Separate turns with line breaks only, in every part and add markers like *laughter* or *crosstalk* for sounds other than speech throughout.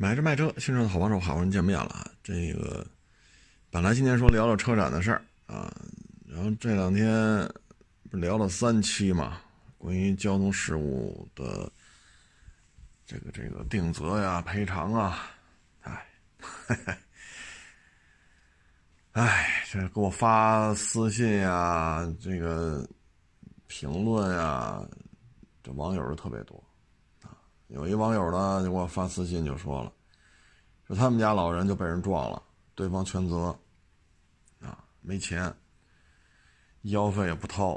买车卖车，新车的好帮手，好不容易见面了。这个本来今天说聊聊车展的事儿啊，然后这两天聊了三期嘛，关于交通事故的这个这个定责呀、赔偿啊，哎，*laughs* 哎，这给我发私信呀，这个评论呀，这网友特别多。有一网友呢，就给我发私信，就说了，说他们家老人就被人撞了，对方全责，啊，没钱，医药费也不掏，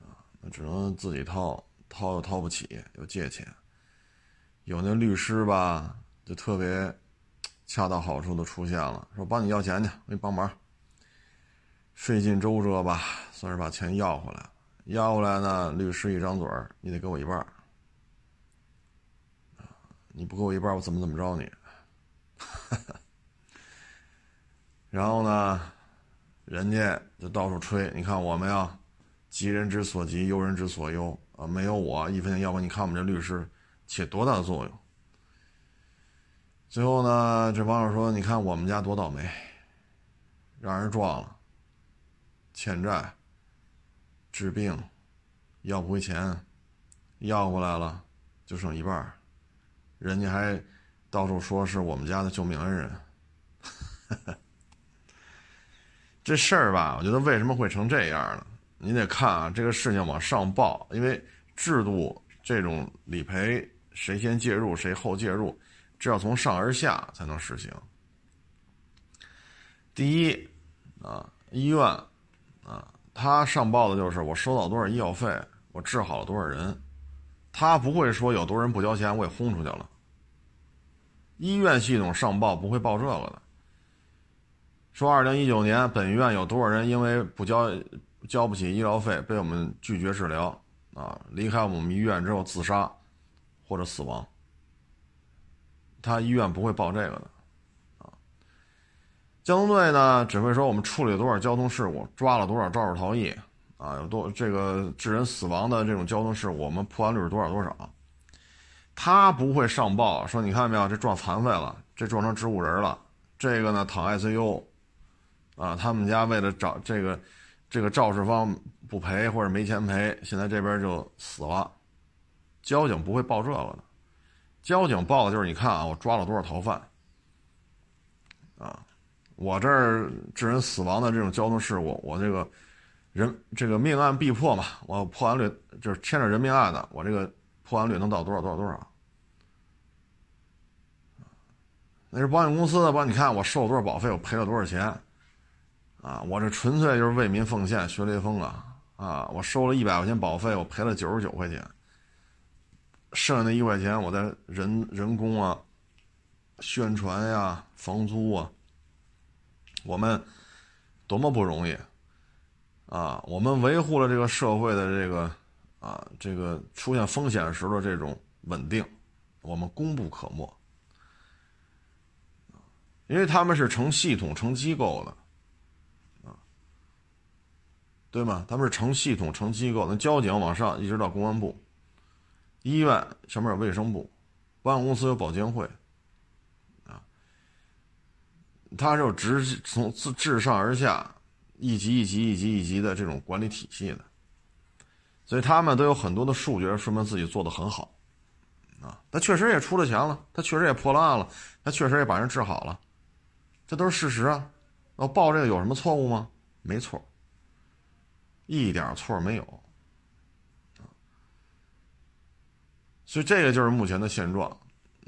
啊，那只能自己掏，掏又掏不起，又借钱，有那律师吧，就特别恰到好处的出现了，说帮你要钱去，我给你帮忙，费尽周折吧，算是把钱要回来，要回来呢，律师一张嘴你得给我一半。你不给我一半，我怎么怎么着你？*laughs* 然后呢，人家就到处吹。你看我们呀，急人之所急，忧人之所忧啊！没有我一分钱要不你看我们这律师起多大的作用？最后呢，这网友说：“你看我们家多倒霉，让人撞了，欠债，治病，要不回钱，要过来了就剩一半。”人家还到处说是我们家的救命恩人，这事儿吧，我觉得为什么会成这样呢？你得看啊，这个事情往上报，因为制度这种理赔，谁先介入谁后介入，这要从上而下才能实行。第一啊，医院啊，他上报的就是我收到多少医药费，我治好了多少人，他不会说有多少人不交钱，我也轰出去了。医院系统上报不会报这个的，说二零一九年本院有多少人因为不交交不起医疗费被我们拒绝治疗啊，离开我们医院之后自杀或者死亡，他医院不会报这个的啊。交通队呢只会说我们处理了多少交通事故，抓了多少肇事逃逸啊，有多这个致人死亡的这种交通事故，我们破案率是多少多少。他不会上报说，你看到没有，这撞残废了，这撞成植物人了，这个呢躺 ICU，啊，他们家为了找这个，这个肇事方不赔或者没钱赔，现在这边就死了。交警不会报这个的，交警报的就是你看啊，我抓了多少逃犯，啊，我这儿致人死亡的这种交通事故，我这个人这个命案必破嘛，我破案率就是牵扯人命案的，我这个。破案率能到多少多少多少？那是保险公司的吧？你看我收了多少保费，我赔了多少钱？啊，我这纯粹就是为民奉献，学雷锋啊！啊，我收了一百块钱保费，我赔了九十九块钱，剩下那一块钱我在人人工啊、宣传呀、房租啊，我们多么不容易啊！我们维护了这个社会的这个。啊，这个出现风险时的这种稳定，我们功不可没。因为他们是成系统、成机构的，啊，对吗？他们是成系统、成机构，那交警往上一直到公安部，医院上面有卫生部，保险公司有保监会，啊，它是有直从自自上而下一级一级一级一级的这种管理体系的。所以他们都有很多的数据，说明自己做的很好，啊，他确实也出了钱了，他确实也破了案了，他确实也把人治好了，这都是事实啊。我报这个有什么错误吗？没错，一点错没有，所以这个就是目前的现状，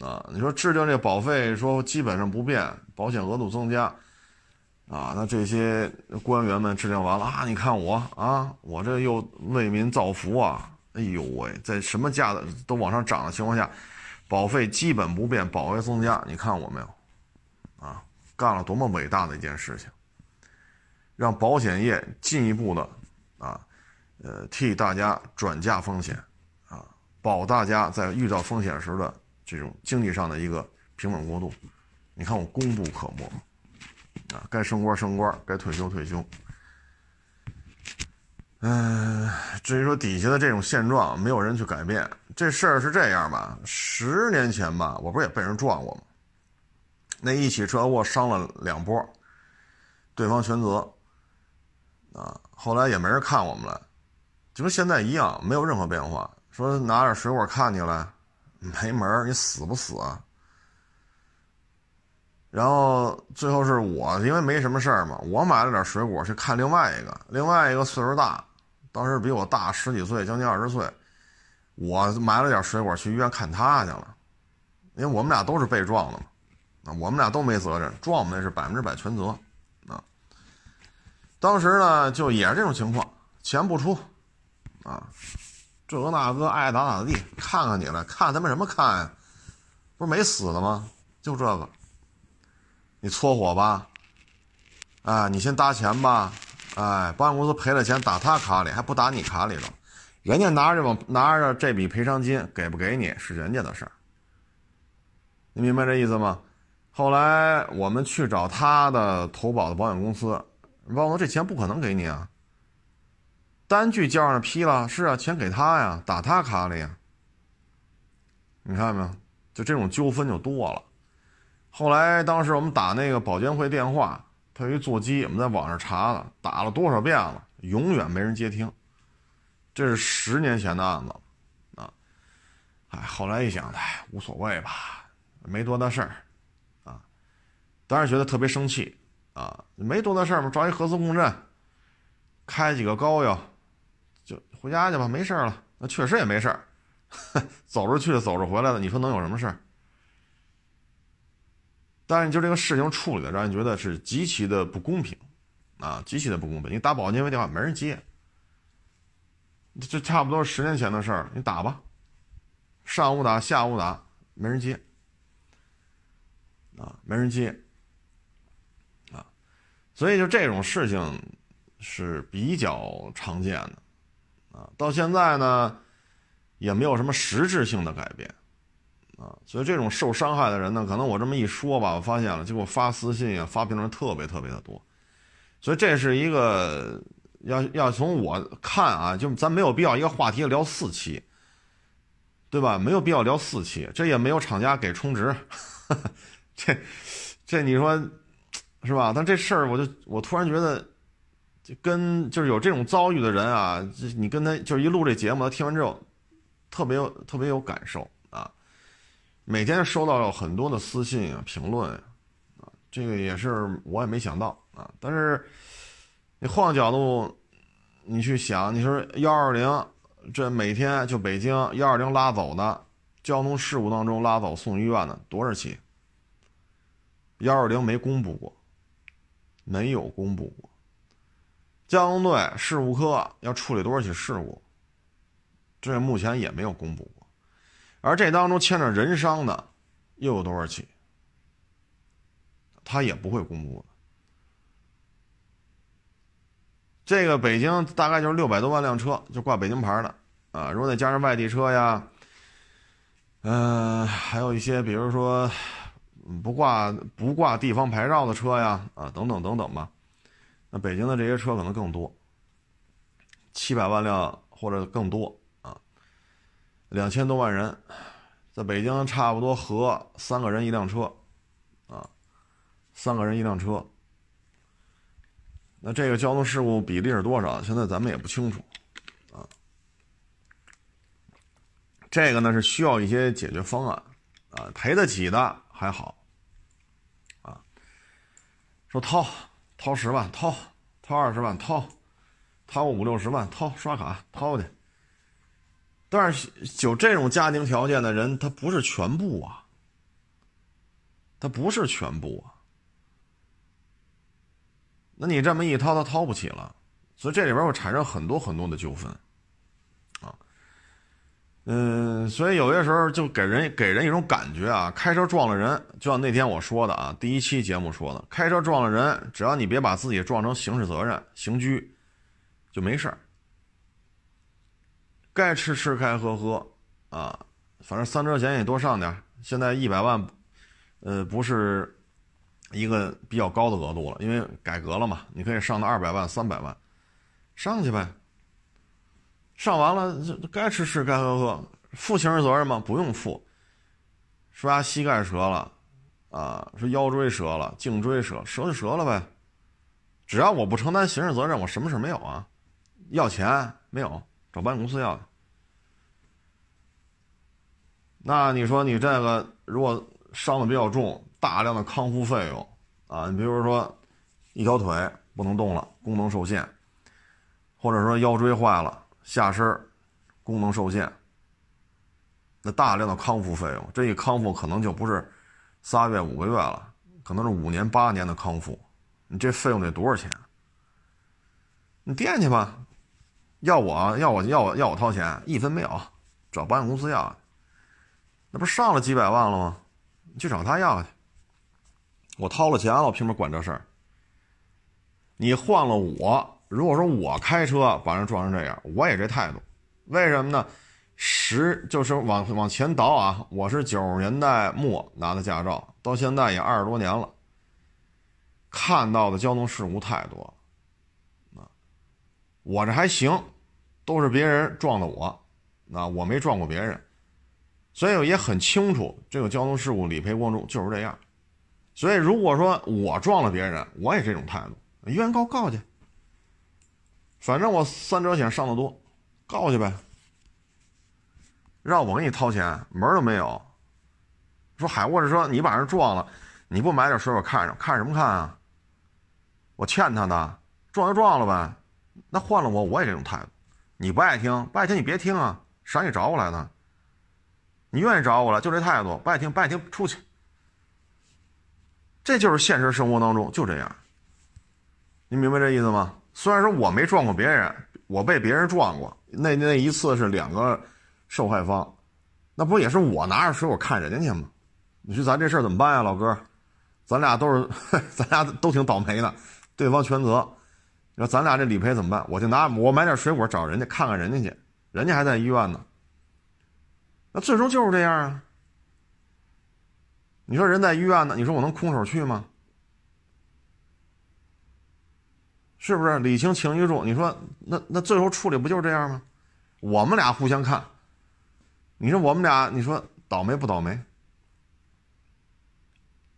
啊，你说制定这保费说基本上不变，保险额度增加。啊，那这些官员们制定完了啊，你看我啊，我这又为民造福啊，哎呦喂，在什么价的都往上涨的情况下，保费基本不变，保费增加，你看我没有？啊，干了多么伟大的一件事情，让保险业进一步的啊，呃，替大家转嫁风险，啊，保大家在遇到风险时的这种经济上的一个平稳过渡，你看我功不可没。该升官升官，该退休退休。嗯，至于说底下的这种现状，没有人去改变。这事儿是这样吧？十年前吧，我不是也被人撞过吗？那一起车祸伤了两波，对方全责。啊，后来也没人看我们了，就跟现在一样，没有任何变化。说拿点水果看你来，没门你死不死啊？然后最后是我，因为没什么事儿嘛，我买了点水果去看另外一个，另外一个岁数大，当时比我大十几岁，将近二十岁，我买了点水果去医院看他去了，因为我们俩都是被撞的嘛，啊，我们俩都没责任，撞我们那是百分之百全责，啊，当时呢就也是这种情况，钱不出，啊，这个那个爱咋咋地，看看你了，看他妈什么看呀？不是没死的吗？就这个。你搓火吧，哎，你先搭钱吧，哎，保险公司赔了钱打他卡里，还不打你卡里头，人家拿着往拿着这笔赔偿金给不给你是人家的事儿，你明白这意思吗？后来我们去找他的投保的保险公司，保险公司这钱不可能给你啊，单据交上批了，是啊，钱给他呀，打他卡里呀，你看没有？就这种纠纷就多了。后来，当时我们打那个保监会电话，他有一座机，我们在网上查了，打了多少遍了，永远没人接听。这是十年前的案子，啊，哎，后来一想，哎，无所谓吧，没多大事儿，啊，当时觉得特别生气，啊，没多大事儿嘛，装一核磁共振，开几个膏药，就回家去吧，没事儿了。那确实也没事儿，走着去，走着回来的，你说能有什么事儿？但是就这个事情处理的，让人觉得是极其的不公平，啊，极其的不公平。你打保监会电话没人接，这差不多十年前的事儿，你打吧，上午打，下午打，没人接，啊，没人接，啊，所以就这种事情是比较常见的，啊，到现在呢，也没有什么实质性的改变。啊，所以这种受伤害的人呢，可能我这么一说吧，我发现了，就给我发私信啊、发评论特别特别的多，所以这是一个要要从我看啊，就咱没有必要一个话题聊四期，对吧？没有必要聊四期，这也没有厂家给充值，*laughs* 这这你说是吧？但这事儿我就我突然觉得，就跟就是有这种遭遇的人啊，你跟他就是一录这节目，他听完之后特别有特别有感受。每天收到很多的私信啊、评论啊，这个也是我也没想到啊。但是你换个角度，你去想，你说幺二零这每天就北京幺二零拉走的交通事故当中拉走送医院的多少起？幺二零没公布过，没有公布过。交通队事故科要处理多少起事故？这目前也没有公布。而这当中牵扯人伤的，又有多少起？他也不会公布的。这个北京大概就是六百多万辆车，就挂北京牌的啊。如果再加上外地车呀，嗯，还有一些比如说不挂不挂地方牌照的车呀，啊，等等等等吧。那北京的这些车可能更多，七百万辆或者更多。两千多万人，在北京差不多合三个人一辆车，啊，三个人一辆车。那这个交通事故比例是多少？现在咱们也不清楚，啊，这个呢是需要一些解决方案，啊，赔得起的还好，啊，说掏掏十万，掏掏二十万，掏掏个五六十万，掏刷卡掏去。但是有这种家庭条件的人，他不是全部啊，他不是全部啊。那你这么一掏，他掏不起了，所以这里边会产生很多很多的纠纷，啊，嗯，所以有些时候就给人给人一种感觉啊，开车撞了人，就像那天我说的啊，第一期节目说的，开车撞了人，只要你别把自己撞成刑事责任、刑拘，就没事儿。该吃吃，该喝喝，啊，反正三车险也多上点现在一百万，呃，不是一个比较高的额度了，因为改革了嘛，你可以上到二百万、三百万，上去呗，上完了这该吃吃该喝喝，负刑事责任吗？不用负。说他膝盖折了，啊，说腰椎折了，颈椎折，折就折了呗。只要我不承担刑事责任，我什么事没有啊？要钱没有？找保险公司要。那你说你这个如果伤的比较重，大量的康复费用啊，你比如说一条腿不能动了，功能受限，或者说腰椎坏了，下身功能受限，那大量的康复费用，这一康复可能就不是仨月五个月了，可能是五年八年的康复，你这费用得多少钱？你垫去吧，要我要我要我要我掏钱，一分没有，找保险公司要。那不上了几百万了吗？你去找他要去。我掏了钱了，我凭什么管这事儿？你换了我，如果说我开车把人撞成这样，我也这态度。为什么呢？十就是往往前倒啊，我是九十年代末拿的驾照，到现在也二十多年了，看到的交通事故太多。我这还行，都是别人撞的我，那我没撞过别人。所以也很清楚，这个交通事故理赔过程中就是这样。所以如果说我撞了别人，我也这种态度，原告告去，反正我三者险上的多，告去呗。让我给你掏钱，门都没有。说海沃是说你把人撞了，你不买点水果看着看什么看啊？我欠他的，撞就撞了呗。那换了我，我也这种态度。你不爱听，不爱听你别听啊，谁让你找我来的？你愿意找我了，就这态度，不爱听不爱听，出去。这就是现实生活当中就这样。你明白这意思吗？虽然说我没撞过别人，我被别人撞过，那那一次是两个受害方，那不也是我拿着水果看人家去吗？你说咱这事儿怎么办呀，老哥？咱俩都是，*laughs* 咱俩都挺倒霉的，对方全责。你说咱俩这理赔怎么办？我就拿我买点水果找人家看看人家去，人家还在医院呢。那最终就是这样啊！你说人在医院呢，你说我能空手去吗？是不是理清情意重？你说那那最后处理不就是这样吗？我们俩互相看，你说我们俩，你说倒霉不倒霉？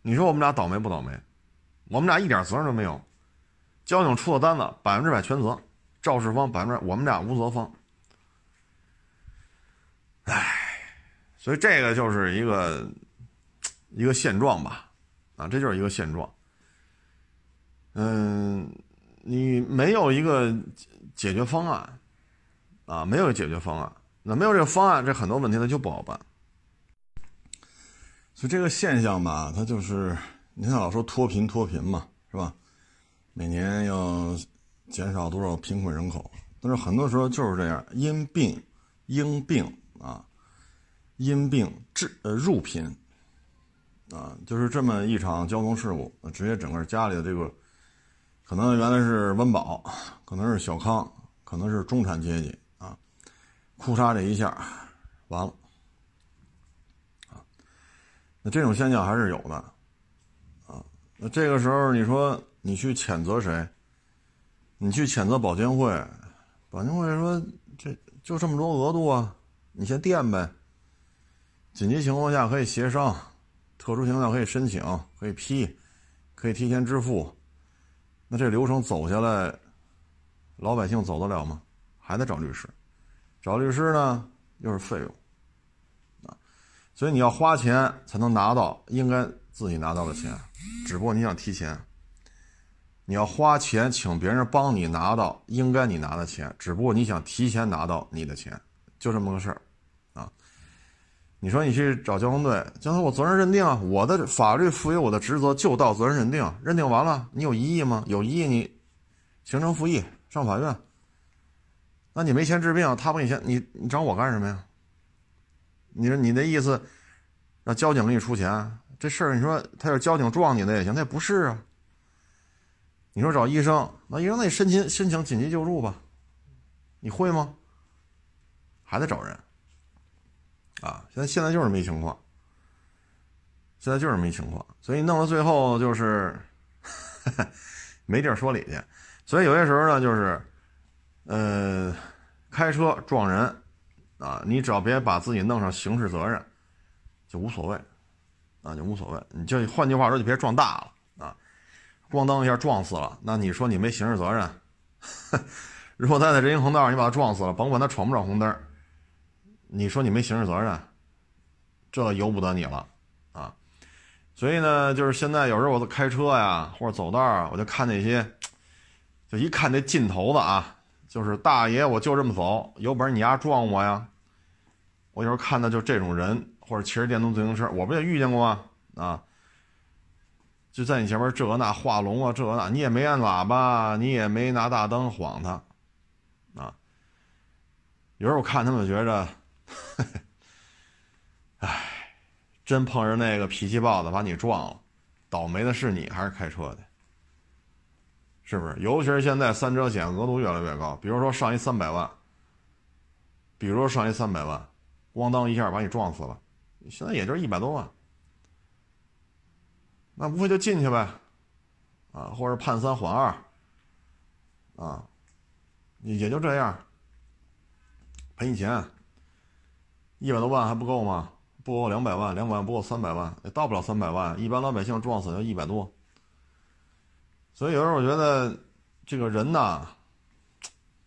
你说我们俩倒霉不倒霉？我们俩一点责任都没有，交警出的单子百分之百全责，肇事方百分之我们俩无责方。唉。所以这个就是一个一个现状吧，啊，这就是一个现状。嗯，你没有一个解决方案，啊，没有解决方案，那没有这个方案，这很多问题它就不好办。所以这个现象吧，它就是你看老说脱贫脱贫嘛，是吧？每年要减少多少贫困人口，但是很多时候就是这样，因病因病啊。因病致呃入贫，啊，就是这么一场交通事故，直接整个家里的这个，可能原来是温饱，可能是小康，可能是中产阶级啊，哭嚓这一下，完了，啊，那这种现象还是有的，啊，那这个时候你说你去谴责谁？你去谴责保监会，保监会说这就这么多额度啊，你先垫呗。紧急情况下可以协商，特殊情况下可以申请，可以批，可以提前支付。那这流程走下来，老百姓走得了吗？还得找律师，找律师呢又是费用啊。所以你要花钱才能拿到应该自己拿到的钱，只不过你想提前。你要花钱请别人帮你拿到应该你拿的钱，只不过你想提前拿到你的钱，就这么个事儿。啊你说你去找交通队，交通我责任认定啊，我的法律赋予我的职责就到责任认定，认定完了，你有异议吗？有异议你行政复议上法院。那你没钱治病，他不给你钱，你你找我干什么呀？你说你的意思让交警给你出钱？这事儿你说他要交警撞你的也行，他也不是啊。你说找医生，那医生那你申请申请紧急救助吧，你会吗？还得找人。啊，现在现在就是没情况，现在就是没情况，所以弄到最后就是 *laughs* 没地儿说理去，所以有些时候呢，就是，呃，开车撞人，啊，你只要别把自己弄上刑事责任，就无所谓，啊，就无所谓。你就换句话说，就别撞大了，咣当一下撞死了，那你说你没刑事责任？*laughs* 如果他在人行横道，你把他撞死了，甭管他闯不闯红灯，你说你没刑事责任，这由不得你了啊。所以呢，就是现在有时候我开车呀，或者走道啊，我就看那些，就一看那劲头子啊，就是大爷，我就这么走，有本事你丫撞我呀！我有时候看到就这种人，或者骑着电动自行车，我不也遇见过吗？啊，就在你前面这那画龙啊，这那，你也没按喇叭，你也没拿大灯晃他，啊，有时候我看他们觉着，唉。真碰上那个脾气暴的把你撞了，倒霉的是你还是开车的？是不是？尤其是现在三者险额度越来越高，比如说上一三百万，比如说上一三百万，咣当一下把你撞死了，现在也就是一百多万，那无非就进去呗，啊，或者判三缓二，啊，也就这样，赔你钱，一百多万还不够吗？不够两百万，两百万不够三百万，也到不了三百万。一般老百姓撞死就一百多。所以有时候我觉得，这个人呐，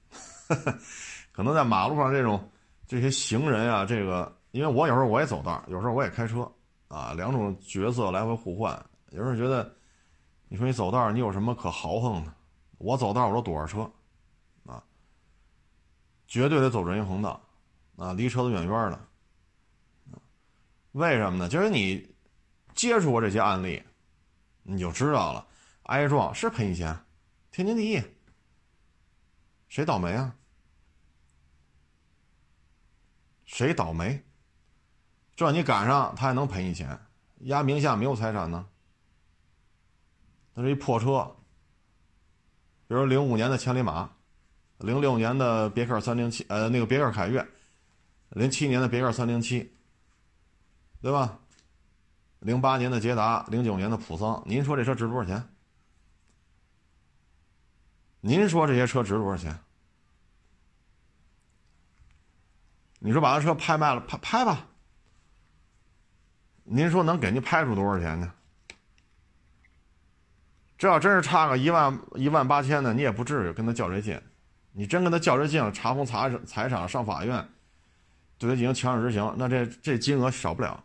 *laughs* 可能在马路上这种这些行人啊，这个，因为我有时候我也走道，有时候我也开车，啊，两种角色来回互换。有时候觉得，你说你走道，你有什么可豪横的？我走道我都躲着车，啊，绝对得走人行横道，啊，离车子远远的。为什么呢？就是你接触过这些案例，你就知道了。挨撞是赔你钱，天经地义。谁倒霉啊？谁倒霉？这你赶上，他还能赔你钱。压名下没有财产呢。那是一破车，比如零五年的千里马，零六年的别克三零七，呃，那个别克凯越，零七年的别克三零七。对吧？零八年的捷达，零九年的普桑，您说这车值多少钱？您说这些车值多少钱？你说把这车拍卖了，拍拍吧。您说能给您拍出多少钱呢？这要真是差个一万一万八千的，你也不至于跟他较这劲。你真跟他较这劲了，查封财财产，上法院，对他进行强制执行，那这这金额少不了。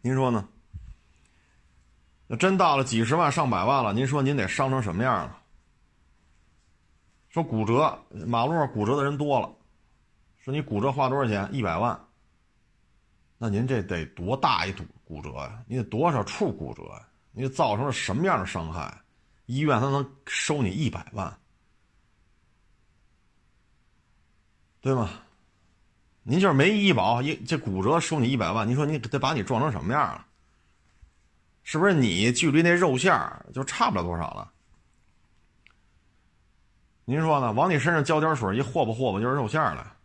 您说呢？那真到了几十万、上百万了，您说您得伤成什么样了？说骨折，马路上骨折的人多了，说你骨折花多少钱？一百万。那您这得多大一骨骨折呀？你得多少处骨折呀？你造成了什么样的伤害？医院他能收你一百万？对吗？您就是没医保，一这骨折收你一百万，您说你得把你撞成什么样了？是不是你距离那肉馅就差不了多少了？您说呢？往你身上浇点水，一和吧和吧就是肉馅了。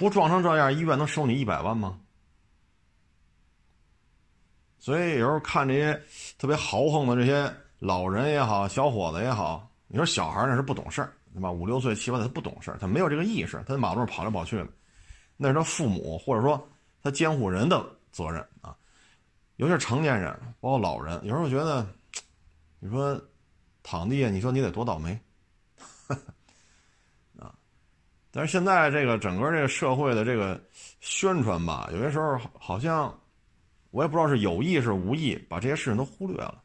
不撞成这样，医院能收你一百万吗？所以有时候看这些特别豪横的这些老人也好，小伙子也好，你说小孩那是不懂事儿。对吧？五六岁、七八岁，他不懂事他没有这个意识，他在马路上跑来跑去的，那是他父母或者说他监护人的责任啊。尤其是成年人，包括老人，有时候觉得，你说躺地下，你说你得多倒霉啊！但是现在这个整个这个社会的这个宣传吧，有些时候好像我也不知道是有意是无意，把这些事情都忽略了，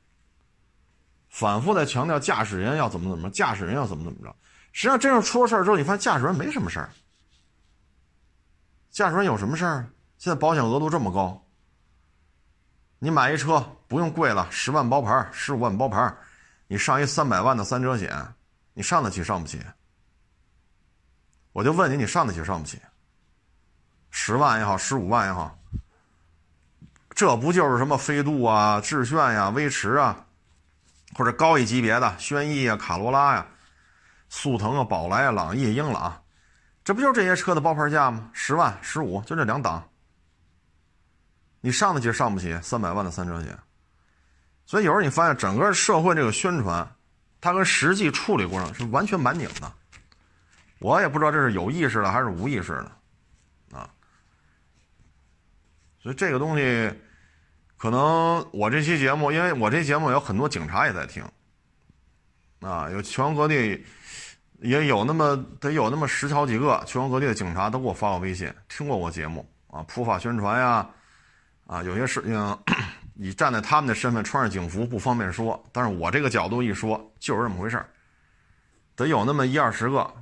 反复在强调驾驶人要怎么怎么，驾驶人要怎么怎么着。实际上，真正出了事儿之后，你发现驾驶员没什么事儿。驾驶员有什么事儿？现在保险额度这么高，你买一车不用贵了，十万包牌，十五万包牌，你上一三百万的三者险，你上得起上不起？我就问你，你上得起上不起？十万也好，十五万也好，这不就是什么飞度啊、致炫呀、威驰啊，或者高一级别的轩逸啊、卡罗拉呀？速腾啊，宝来啊，朗逸、英朗，这不就是这些车的包牌价吗？十万、十五，就这两档。你上得起上不起？三百万的三车险。所以有时候你发现整个社会这个宣传，它跟实际处理过程是完全满拧的。我也不知道这是有意识的还是无意识的，啊。所以这个东西，可能我这期节目，因为我这节目有很多警察也在听，啊，有全国各地也有那么得有那么十好几个全国各地的警察都给我发过微信，听过我节目啊，普法宣传呀，啊，有些事情。你站在他们的身份，穿着警服不方便说，但是我这个角度一说，就是这么回事儿。得有那么一二十个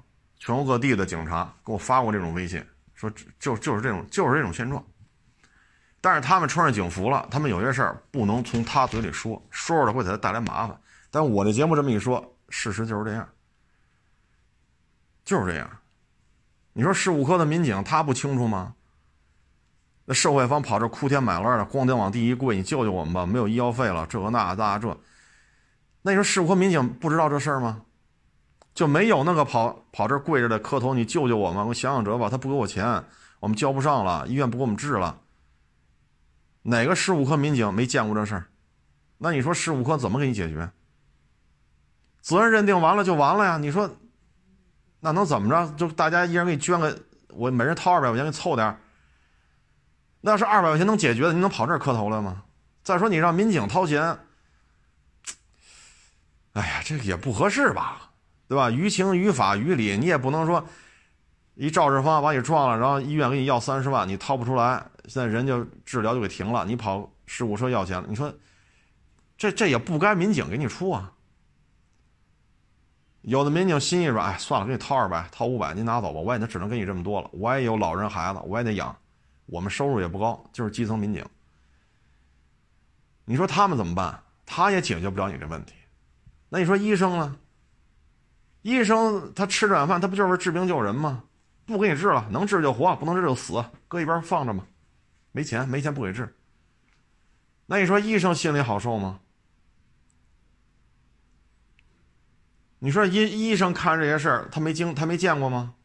全国各地的警察给我发过这种微信，说就就是这种就是这种现状。但是他们穿上警服了，他们有些事儿不能从他嘴里说，说出来会给他带来麻烦。但我这节目这么一说，事实就是这样，就是这样。你说事务科的民警他不清楚吗？那社会方跑这哭天买泪的，咣当往地一跪，你救救我们吧！没有医药费了，这个那那这，那你说事故民警不知道这事儿吗？就没有那个跑跑这跪着的磕头，你救救我们！我想想辙吧，他不给我钱，我们交不上了，医院不给我们治了。哪个事务科民警没见过这事儿？那你说事务科怎么给你解决？责任认定完了就完了呀？你说那能怎么着？就大家一人给你捐个，我每人掏二百块钱，给凑点那是二百块钱能解决的，你能跑这儿磕头来吗？再说你让民警掏钱，哎呀，这个也不合适吧，对吧？于情于法于理，你也不能说一肇事方把你撞了，然后医院给你要三十万，你掏不出来，现在人就治疗就给停了，你跑事故车要钱了，你说这这也不该民警给你出啊。有的民警心一软，哎，算了，给你掏二百，掏五百，您拿走吧，我也只能给你这么多了，我也有老人孩子，我也得养。我们收入也不高，就是基层民警。你说他们怎么办？他也解决不了你这问题。那你说医生呢？医生他吃这碗饭，他不就是治病救人吗？不给你治了，能治就活，不能治就死，搁一边放着嘛。没钱，没钱不给治。那你说医生心里好受吗？你说医医生看这些事儿，他没经他没见过吗？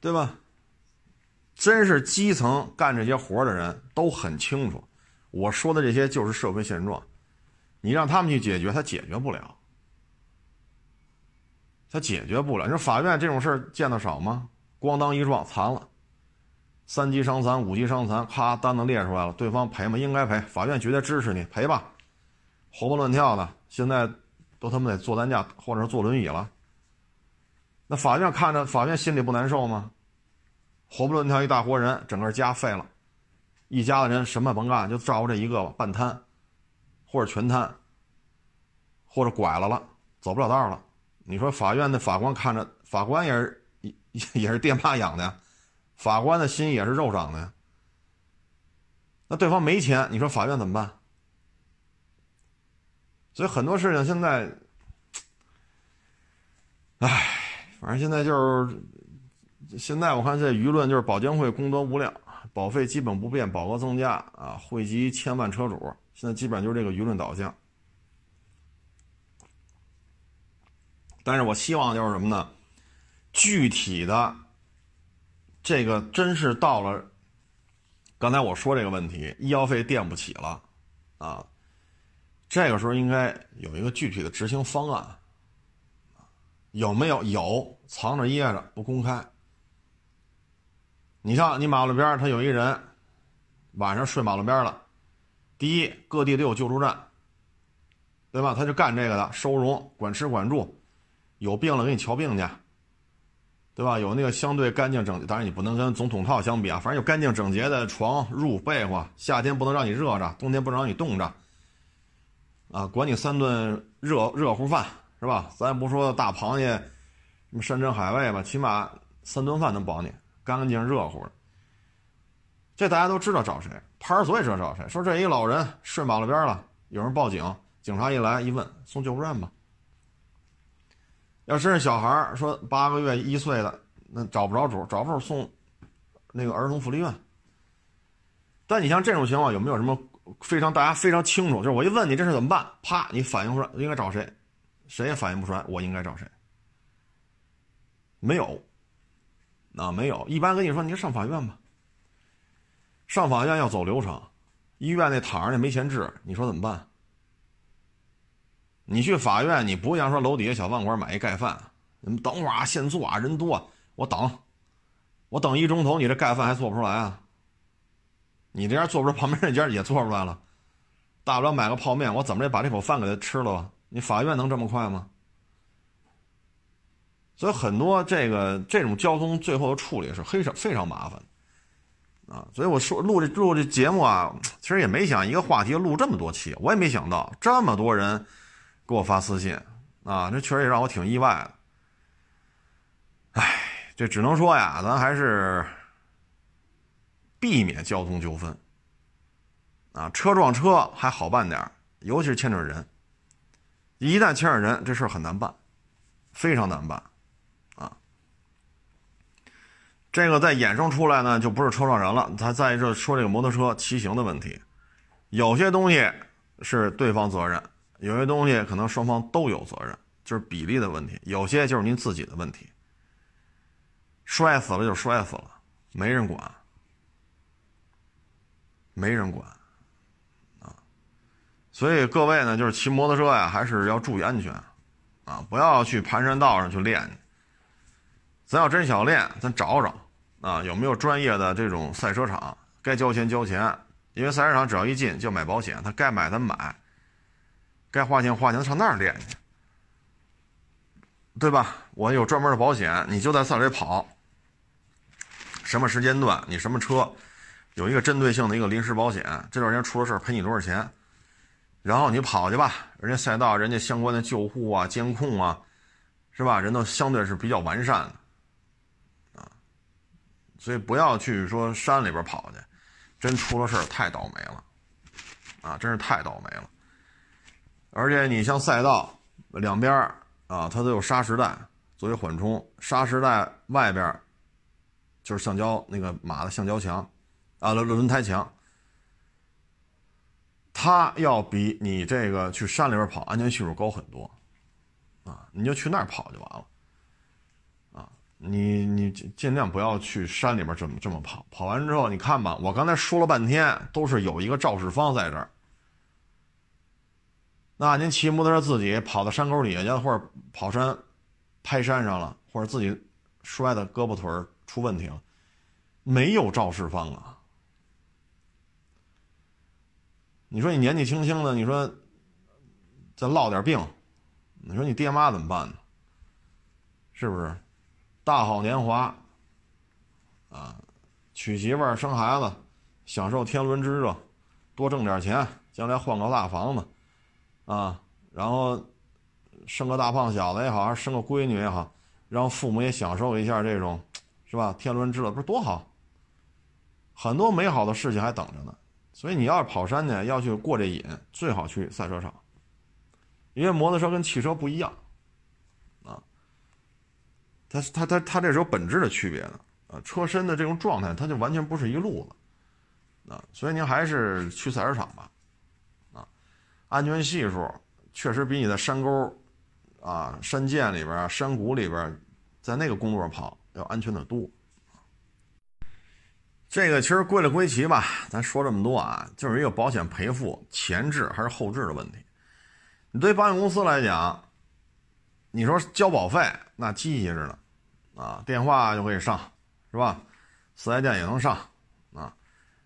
对吧？真是基层干这些活的人都很清楚，我说的这些就是社会现状，你让他们去解决，他解决不了，他解决不了。你说法院这种事儿见得少吗？咣当一撞，残了，三级伤残、五级伤残，咔单子列出来了，对方赔吗？应该赔，法院绝对支持你赔吧，活蹦乱跳的，现在都他妈得坐担架或者坐轮椅了，那法院看着，法院心里不难受吗？活蹦乱跳一大活人，整个家废了，一家子人什么甭干，就照顾这一个吧，半瘫，或者全瘫，或者拐了了，走不了道了。你说法院的法官看着，法官也是也也是爹妈养的，法官的心也是肉长的呀。那对方没钱，你说法院怎么办？所以很多事情现在，唉，反正现在就是。现在我看这舆论就是保监会功德无量，保费基本不变，保额增加啊，惠及千万车主。现在基本上就是这个舆论导向。但是我希望就是什么呢？具体的这个真是到了刚才我说这个问题，医药费垫不起了啊，这个时候应该有一个具体的执行方案。有没有？有，藏着掖着不公开。你像你马路边他有一人晚上睡马路边了。第一，各地都有救助站，对吧？他就干这个的，收容、管吃管住，有病了给你瞧病去，对吧？有那个相对干净整，当然你不能跟总统套相比啊，反正有干净整洁的床、褥、被窝，夏天不能让你热着，冬天不能让你冻着，啊，管你三顿热热乎饭，是吧？咱也不说大螃蟹、什么山珍海味吧，起码三顿饭能保你。干净、热乎的，这大家都知道找谁？派出所也知道找谁。说这一老人睡马路边了，有人报警，警察一来一问，送救护站吧。要是小孩说八个月、一岁的，那找不着主，找不着送那个儿童福利院。但你像这种情况，有没有什么非常大家非常清楚？就是我一问你这事怎么办，啪，你反应出来应该找谁？谁也反应不出来，我应该找谁？没有。那没有，一般跟你说，你上法院吧。上法院要走流程，医院那躺着那没钱治，你说怎么办？你去法院，你不像说楼底下小饭馆买一盖饭，你们等会儿啊，现做啊，人多，我等，我等一钟头，你这盖饭还做不出来啊？你这样做不出，旁边那家也做出来了，大不了买个泡面，我怎么也把这口饭给他吃了吧？你法院能这么快吗？所以很多这个这种交通最后的处理是非常非常麻烦。啊，所以我说录这录这节目啊，其实也没想一个话题录这么多期，我也没想到这么多人给我发私信啊，这确实也让我挺意外的。哎，这只能说呀，咱还是避免交通纠纷啊，车撞车还好办点尤其是牵扯人，一旦牵扯人，这事很难办，非常难办啊。这个再衍生出来呢，就不是车撞人了。他再这说这个摩托车骑行的问题，有些东西是对方责任，有些东西可能双方都有责任，就是比例的问题。有些就是您自己的问题，摔死了就摔死了，没人管，没人管啊。所以各位呢，就是骑摩托车呀，还是要注意安全啊，不要去盘山道上去练去。咱要真想练，咱找找。啊，有没有专业的这种赛车场？该交钱交钱，因为赛车场只要一进就买保险，他该买咱买，该花钱花钱，上那儿练去，对吧？我有专门的保险，你就在赛里跑，什么时间段你什么车，有一个针对性的一个临时保险，这段时间出了事赔你多少钱，然后你跑去吧，人家赛道人家相关的救护啊、监控啊，是吧？人都相对是比较完善的。所以不要去说山里边跑去，真出了事儿太倒霉了，啊，真是太倒霉了。而且你像赛道两边啊，它都有砂石带作为缓冲，砂石带外边就是橡胶那个马的橡胶墙啊，轮轮胎墙，它要比你这个去山里边跑安全系数高很多，啊，你就去那儿跑就完了。你你尽量不要去山里边这么这么跑，跑完之后你看吧，我刚才说了半天都是有一个肇事方在这儿。那您骑摩托车自己跑到山沟底下去，或者跑山拍山上了，或者自己摔的胳膊腿出问题了，没有肇事方啊。你说你年纪轻轻的，你说再落点病，你说你爹妈怎么办呢？是不是？大好年华，啊，娶媳妇儿生孩子，享受天伦之乐，多挣点钱，将来换个大房子，啊，然后生个大胖小子也好，还是生个闺女也好，让父母也享受一下这种，是吧？天伦之乐不是多好？很多美好的事情还等着呢。所以你要是跑山呢，要去过这瘾，最好去赛车场，因为摩托车跟汽车不一样。啊它它它它这是有本质的区别的啊，车身的这种状态，它就完全不是一路子啊，所以您还是去赛车场吧，安全系数确实比你在山沟啊、山涧里边、山谷里边，在那个公路上跑要安全的多。这个其实归了归齐吧，咱说这么多啊，就是一个保险赔付前置还是后置的问题。你对保险公司来讲，你说交保费那积极着呢。啊，电话就可以上，是吧？四 S 店也能上，啊，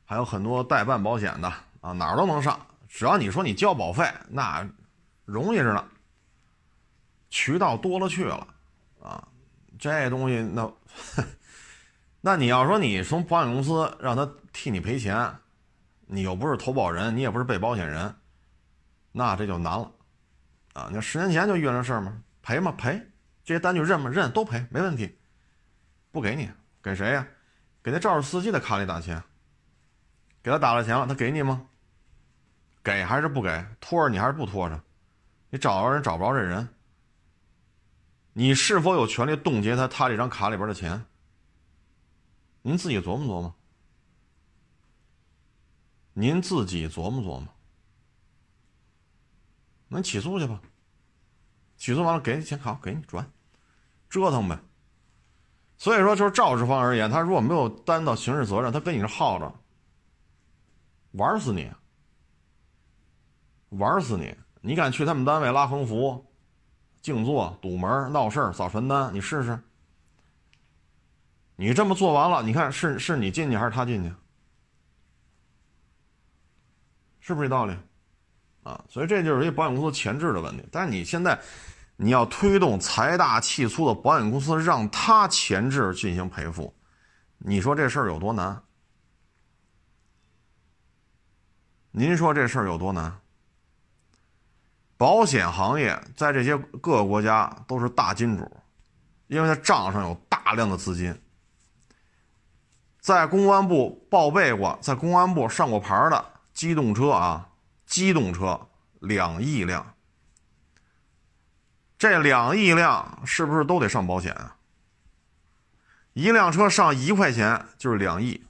还有很多代办保险的啊，哪儿都能上。只要你说你交保费，那容易着呢。渠道多了去了，啊，这东西那，*laughs* 那你要说你从保险公司让他替你赔钱，你又不是投保人，你也不是被保险人，那这就难了，啊，你看十年前就遇这事儿吗？赔吗？赔，这些单据认吗？认，都赔，没问题。不给你，给谁呀？给那肇事司机的卡里打钱。给他打了钱了，他给你吗？给还是不给？拖着你还是不拖着？你找着人找不着这人？你是否有权利冻结他他这张卡里边的钱？您自己琢磨琢磨。您自己琢磨琢磨。那起诉去吧。起诉完了，给你钱，好，给你转，折腾呗。所以说，就是肇事方而言，他如果没有担到刑事责任，他跟你是耗着，玩死你，玩死你！你敢去他们单位拉横幅、静坐、堵门、闹事儿、扫传单？你试试。你这么做完了，你看是是你进去还是他进去？是不是这道理？啊，所以这就是一保险公司前置的问题。但是你现在你要推动财大气粗的保险公司让他前置进行赔付，你说这事儿有多难？您说这事儿有多难？保险行业在这些各个国家都是大金主，因为它账上有大量的资金。在公安部报备过，在公安部上过牌的机动车啊，机动车两亿辆，这两亿辆是不是都得上保险啊？一辆车上一块钱就是两亿，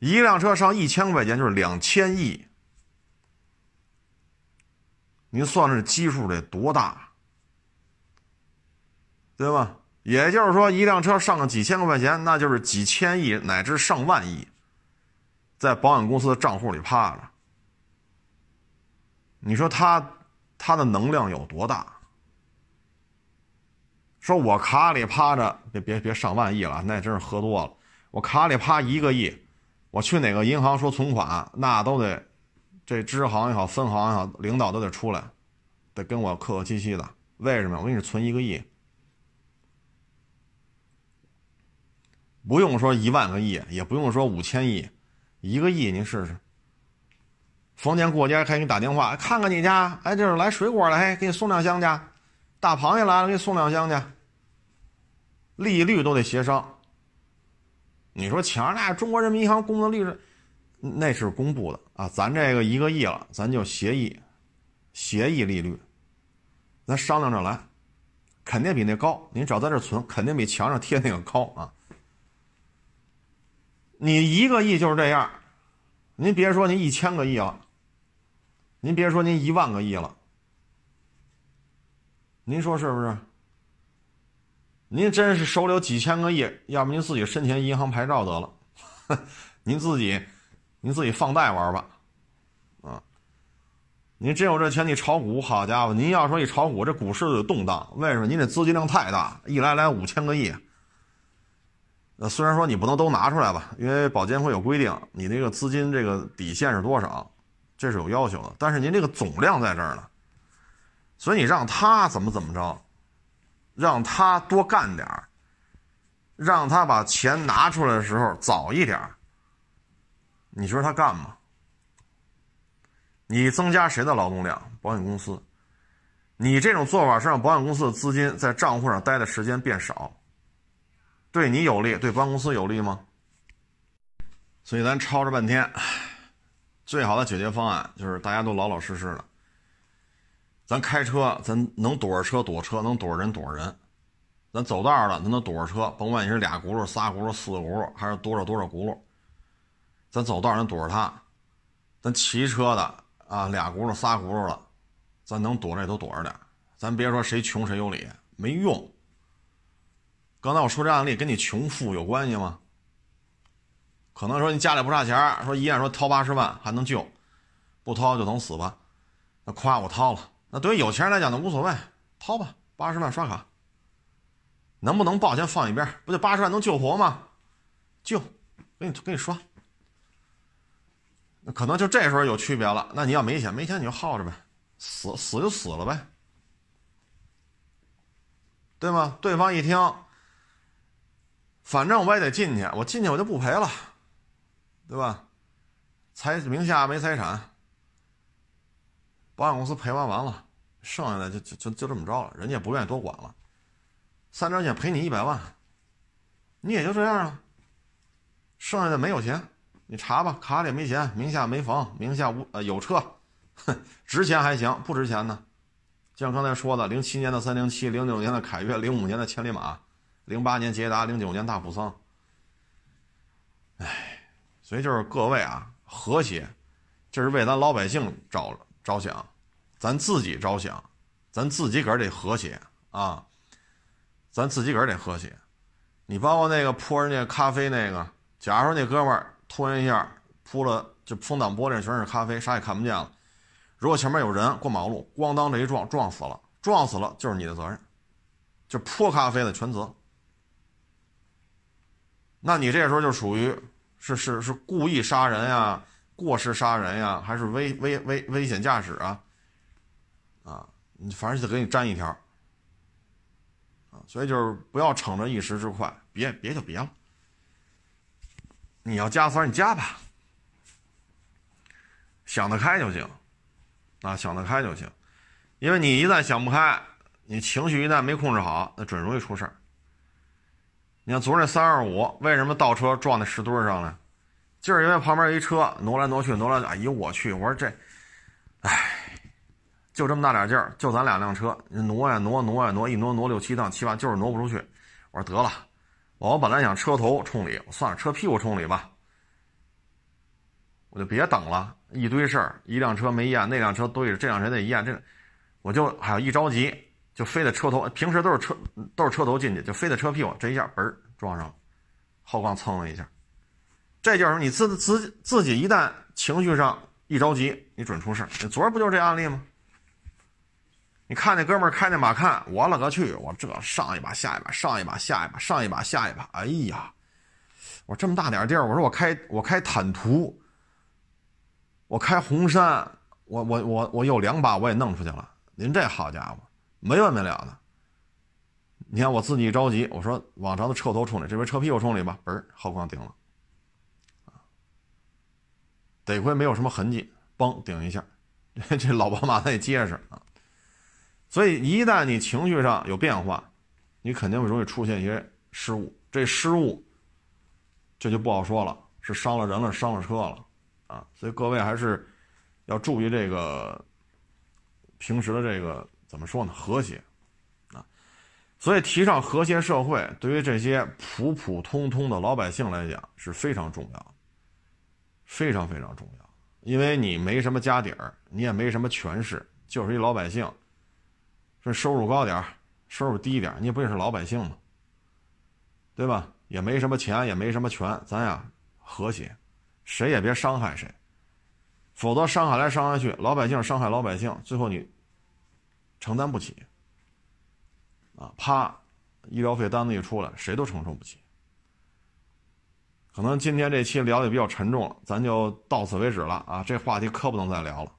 一辆车上一千块钱就是两千亿，您算这基数得多大，对吧？也就是说，一辆车上个几千块钱，那就是几千亿乃至上万亿，在保险公司的账户里趴着。你说他他的能量有多大？说我卡里趴着，别别别上万亿了，那真是喝多了。我卡里趴一个亿，我去哪个银行说存款，那都得这支行也好，分行也好，领导都得出来，得跟我客客气气的。为什么？我给你存一个亿。不用说一万个亿，也不用说五千亿，一个亿您试试。逢年过节还给你打电话，看看你家，哎，这是来水果了，嘿，给你送两箱去。大螃蟹来了，给你送两箱去。利率都得协商。你说强那中国人民银行公布的利率，那是公布的啊。咱这个一个亿了，咱就协议，协议利率，咱商量着来，肯定比那高。您只要在这存，肯定比墙上贴那个高啊。你一个亿就是这样，您别说您一千个亿了，您别说您一万个亿了，您说是不是？您真是手里有几千个亿，要不您自己申请银行牌照得了，*laughs* 您自己，您自己放贷玩吧，啊，您真有这钱，你炒股，好家伙，您要说一炒股，这股市就动荡，为什么？您这资金量太大，一来来五千个亿。那虽然说你不能都拿出来吧，因为保监会有规定，你那个资金这个底线是多少，这是有要求的。但是您这个总量在这儿呢，所以你让他怎么怎么着，让他多干点儿，让他把钱拿出来的时候早一点你说他干吗？你增加谁的劳动量？保险公司，你这种做法是让保险公司的资金在账户上待的时间变少。对你有利，对保险公司有利吗？所以咱吵着半天，最好的解决方案就是大家都老老实实的。咱开车，咱能躲着车躲车，能躲着人躲着人。咱走道了，咱能躲着车，甭管你是俩轱辘、仨轱辘、四个轱辘，还是多少多少轱辘，咱走道能躲着他。咱骑车的啊，俩轱辘、仨轱辘的，咱能躲着也都躲着点。咱别说谁穷谁有理，没用。刚才我说这案例跟你穷富有关系吗？可能说你家里不差钱说医院说掏八十万还能救，不掏就等死吧。那夸我掏了，那对于有钱人来讲那无所谓，掏吧，八十万刷卡。能不能报先放一边，不就八十万能救活吗？救，给你给你刷。那可能就这时候有区别了。那你要没钱，没钱你就耗着呗，死死就死了呗，对吗？对方一听。反正我也得进去，我进去我就不赔了，对吧？财名下没财产，保险公司赔完完了，剩下的就就就就这么着了，人家不愿意多管了。三张险赔你一百万，你也就这样了。剩下的没有钱，你查吧，卡里没钱，名下没房，名下无呃有车，哼，值钱还行，不值钱呢。像刚才说的，零七年的三零七，零九年的凯越，零五年的千里马。零八年捷达，零九年大普桑，哎，所以就是各位啊，和谐，这是为咱老百姓着着想，咱自己着想，咱自己个儿得和谐啊，咱自己个儿得和谐。你包括那个泼人家咖啡那个，假如说那哥们儿突然一下扑了，就风挡玻璃全是咖啡，啥也看不见了。如果前面有人过马路，咣当这一撞，撞死了，撞死了就是你的责任，就泼咖啡的全责。那你这时候就属于是是是故意杀人呀，过失杀人呀，还是危危危危险驾驶啊？啊，你反正就给你粘一条。啊，所以就是不要逞着一时之快，别别就别了。你要加塞，你加吧，想得开就行。啊，想得开就行，因为你一旦想不开，你情绪一旦没控制好，那准容易出事儿。你看昨儿那三二五为什么倒车撞那石墩上了？就是因为旁边一车挪来挪去，挪来，哎呦我去！我说这，哎，就这么大点劲儿，就咱两辆车，挪呀挪，挪呀挪，一挪挪六七趟七八，就是挪不出去。我说得了，我本来想车头冲里，我算了，车屁股冲里吧。我就别等了，一堆事儿，一辆车没验，那辆车对着，这辆车得验，这，我就还有一着急，就飞在车头，平时都是车都是车头进去，就飞在车屁股，这一下嘣撞上了，后杠蹭了一下，这就是你自自自己一旦情绪上一着急，你准出事你昨儿不就是这案例吗？你看那哥们开那马看，我勒个去，我这上一把下一把，上一把下一把，上一把下一把，哎呀，我这么大点地儿，我说我开我开坦途。我开红山，我我我我有两把我也弄出去了。您这好家伙，没完没了的。你看我自己着急，我说往常的车头冲里，这边车屁股冲里吧，嘣儿后杠顶了，得亏没有什么痕迹，嘣顶一下，*laughs* 这老宝马它也结实啊。所以一旦你情绪上有变化，你肯定会容易出现一些失误。这失误，这就不好说了，是伤了人了，伤了车了。啊，所以各位还是要注意这个平时的这个怎么说呢？和谐啊，所以提倡和谐社会，对于这些普普通通的老百姓来讲是非常重要，非常非常重要。因为你没什么家底儿，你也没什么权势，就是一老百姓，说收入高点，收入低点，你不也是老百姓吗，对吧？也没什么钱，也没什么权，咱呀和谐。谁也别伤害谁，否则伤害来伤害去，老百姓伤害老百姓，最后你承担不起。啊，啪，医疗费单子一出来，谁都承受不起。可能今天这期聊的比较沉重了，咱就到此为止了啊！这话题可不能再聊了，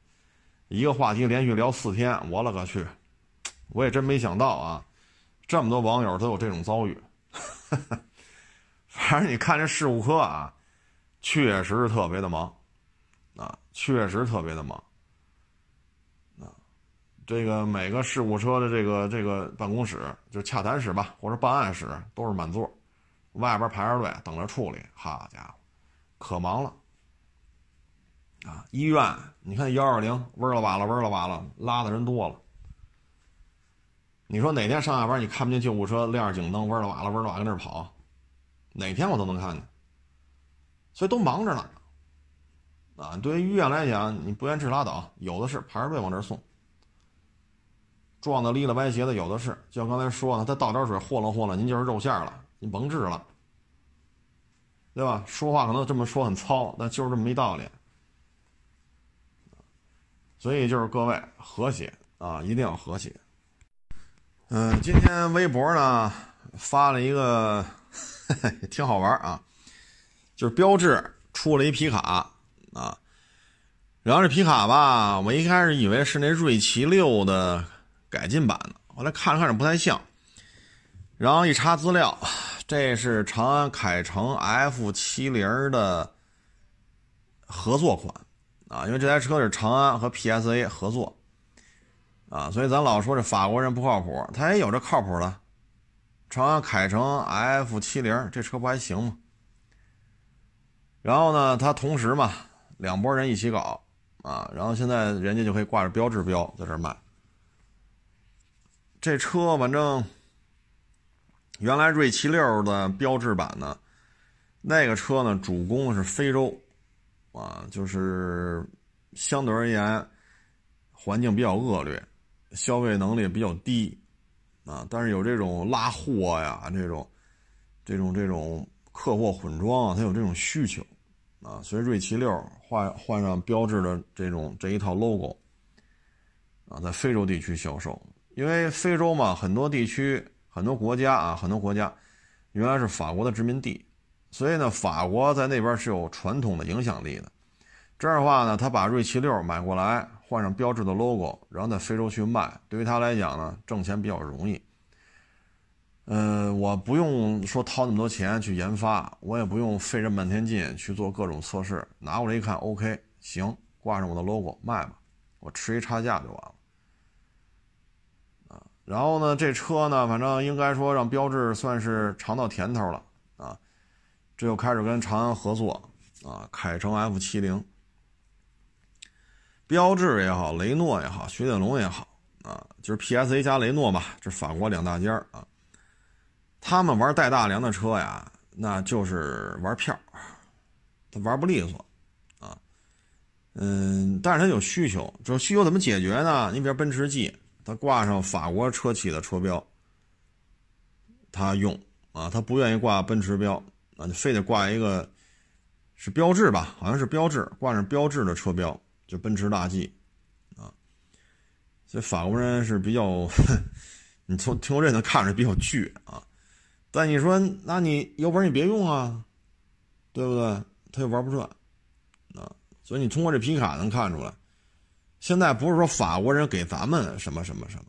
一个话题连续聊四天，我勒个去！我也真没想到啊，这么多网友都有这种遭遇。*laughs* 反正你看这事务科啊。确实特别的忙，啊，确实特别的忙，啊，这个每个事故车的这个这个办公室，就洽谈室吧，或者办案室都是满座，外边排着队等着处理。好家伙，可忙了，啊，医院你看幺二零，嗡了哇了，嗡了哇了，拉的人多了。你说哪天上下班你看不见救护车亮着警灯，嗡了哇了，嗡了哇跟那跑，哪天我都能看见。所以都忙着呢，啊，对于医院来讲，你不愿治拉倒，有的是排着队往这送。撞的离了歪斜的有的是，就像刚才说的，他倒点水和了和了，您就是肉馅了，您甭治了，对吧？说话可能这么说很糙，但就是这么一道理。所以就是各位和谐啊，一定要和谐。嗯，今天微博呢发了一个，*laughs* 挺好玩啊。就是标致出了一皮卡啊，然后这皮卡吧，我一开始以为是那锐奇六的改进版的，后来看着看着不太像，然后一查资料，这是长安凯程 F 七零的合作款啊，因为这台车是长安和 PSA 合作啊，所以咱老说这法国人不靠谱，他也有这靠谱的，长安凯程 F 七零这车不还行吗？然后呢，他同时嘛，两拨人一起搞啊，然后现在人家就可以挂着标志标在这卖。这车反正原来锐奇六的标志版呢，那个车呢主攻是非洲啊，就是相对而言环境比较恶劣，消费能力比较低啊，但是有这种拉货呀，这种这种这种客货混装啊，它有这种需求。啊，所以锐奇六换换上标志的这种这一套 logo，啊，在非洲地区销售，因为非洲嘛，很多地区、很多国家啊，很多国家原来是法国的殖民地，所以呢，法国在那边是有传统的影响力的。这样的话呢，他把锐气六买过来，换上标志的 logo，然后在非洲去卖，对于他来讲呢，挣钱比较容易。嗯，我不用说掏那么多钱去研发，我也不用费这半天劲去做各种测试，拿过来一看，OK，行，挂上我的 logo 卖吧，我吃一差价就完了。啊，然后呢，这车呢，反正应该说让标志算是尝到甜头了啊，这又开始跟长安合作啊，凯程 F 七零，标致也好，雷诺也好，雪铁龙也好啊，就是 PSA 加雷诺嘛，这法国两大家啊。他们玩带大梁的车呀，那就是玩票，他玩不利索，啊，嗯，但是他有需求，这需求怎么解决呢？你比如奔驰 G，他挂上法国车企的车标，他用啊，他不愿意挂奔驰标啊，你非得挂一个，是标志吧？好像是标志，挂上标志的车标，就奔驰大 G，啊，所以法国人是比较，*laughs* 你从听我这能看着比较倔啊。但你说，那你有本事你别用啊，对不对？他又玩不转，啊，所以你通过这皮卡能看出来，现在不是说法国人给咱们什么什么什么，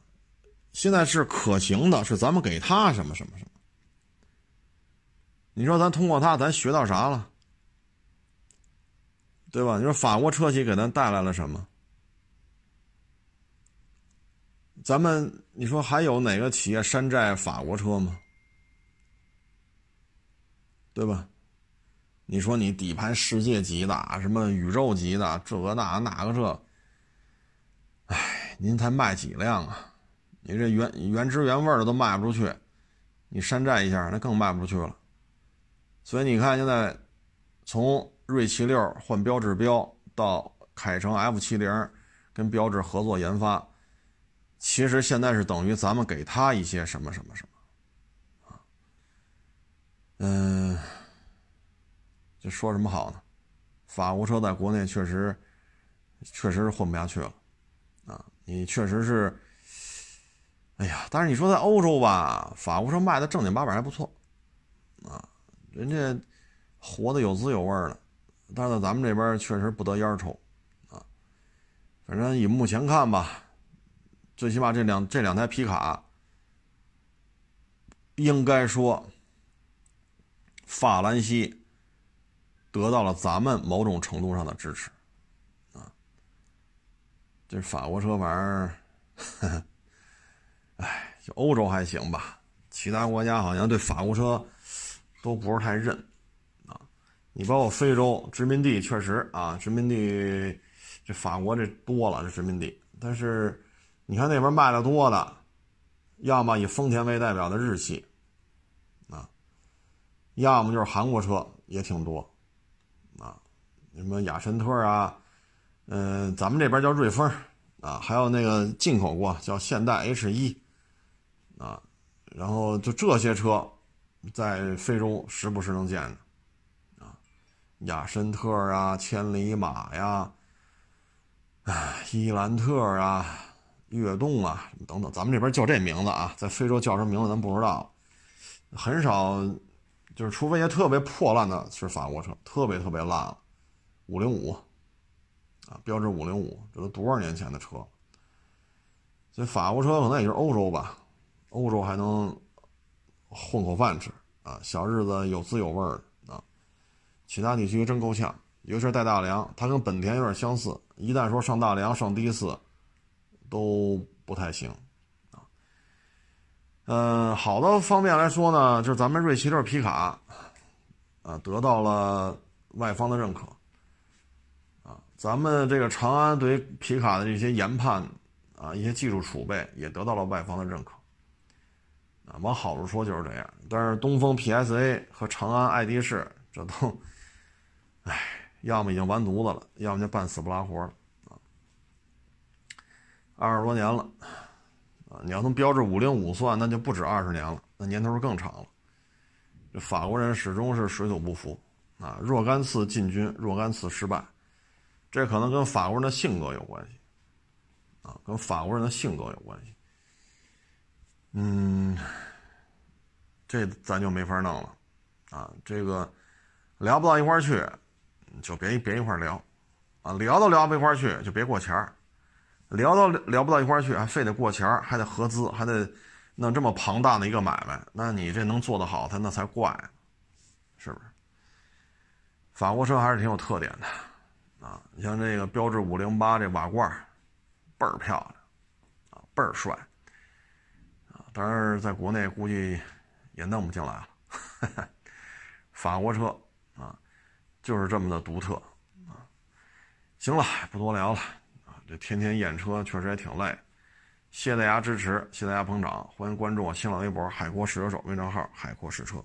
现在是可行的，是咱们给他什么什么什么。你说咱通过他，咱学到啥了？对吧？你说法国车企给咱带来了什么？咱们你说还有哪个企业山寨法国车吗？对吧？你说你底盘世界级的，什么宇宙级的，这个那那个这，哎，您才卖几辆啊？你这原原汁原味的都卖不出去，你山寨一下那更卖不出去了。所以你看现在，从锐气六换标志标到凯程 F 七零跟标志合作研发，其实现在是等于咱们给他一些什么什么什么。嗯，这说什么好呢？法国车在国内确实，确实是混不下去了，啊，你确实是，哎呀，但是你说在欧洲吧，法国车卖的正经八百还不错，啊，人家活的有滋有味的，但是咱们这边确实不得烟抽，啊，反正以目前看吧，最起码这两这两台皮卡，应该说。法兰西得到了咱们某种程度上的支持，啊，这法国车玩意儿，*laughs* 哎，就欧洲还行吧，其他国家好像对法国车都不是太认，你包括非洲殖民地，确实啊，殖民地这法国这多了，这殖民地，但是你看那边卖的多的，要么以丰田为代表的日系。啊要么就是韩国车也挺多，啊，什么雅绅特啊，嗯，咱们这边叫瑞风，啊，还有那个进口过叫现代 H 一，啊，然后就这些车，在非洲时不时能见着，啊，雅绅特啊，千里马呀，哎，伊兰特啊，悦动啊，等等，咱们这边叫这名字啊，在非洲叫什么名字咱不知道，很少。就是，除非些特别破烂的，是法国车，特别特别烂了，五零五，啊，标致五零五，这都多少年前的车。所以法国车可能也就是欧洲吧，欧洲还能混口饭吃啊，小日子有滋有味儿。其他地区真够呛，尤其是带大梁，它跟本田有点相似，一旦说上大梁、上低四，都不太行啊。嗯，好的方面来说呢，就是咱们锐气六皮卡，啊，得到了外方的认可，啊，咱们这个长安对于皮卡的这些研判，啊，一些技术储备也得到了外方的认可，啊，往好处说就是这样。但是东风 PSA 和长安爱迪仕这都，唉，要么已经完犊子了，要么就半死不拉活了，啊，二十多年了。啊，你要从标致五零五算，那就不止二十年了，那年头更长了。这法国人始终是水土不服啊，若干次进军，若干次失败，这可能跟法国人的性格有关系啊，跟法国人的性格有关系。嗯，这咱就没法弄了，啊，这个聊不到一块儿去，就别别一块聊，啊，聊都聊不一块去，就别过钱儿，聊都聊不到一块去，还非得过钱儿，还得合资，还得弄这么庞大的一个买卖，那你这能做得好，他那才怪，是不是？法国车还是挺有特点的，啊，你像这个标致五零八这瓦罐倍儿漂亮，啊，倍儿帅。啊但是在国内估计也弄不进来了，*laughs* 法国车，就是这么的独特啊。行了，不多聊了啊，这天天验车确实也挺累。谢谢大家支持，谢谢大家捧场，欢迎关注我新浪微博“海阔试车手”微账号“海阔试车”。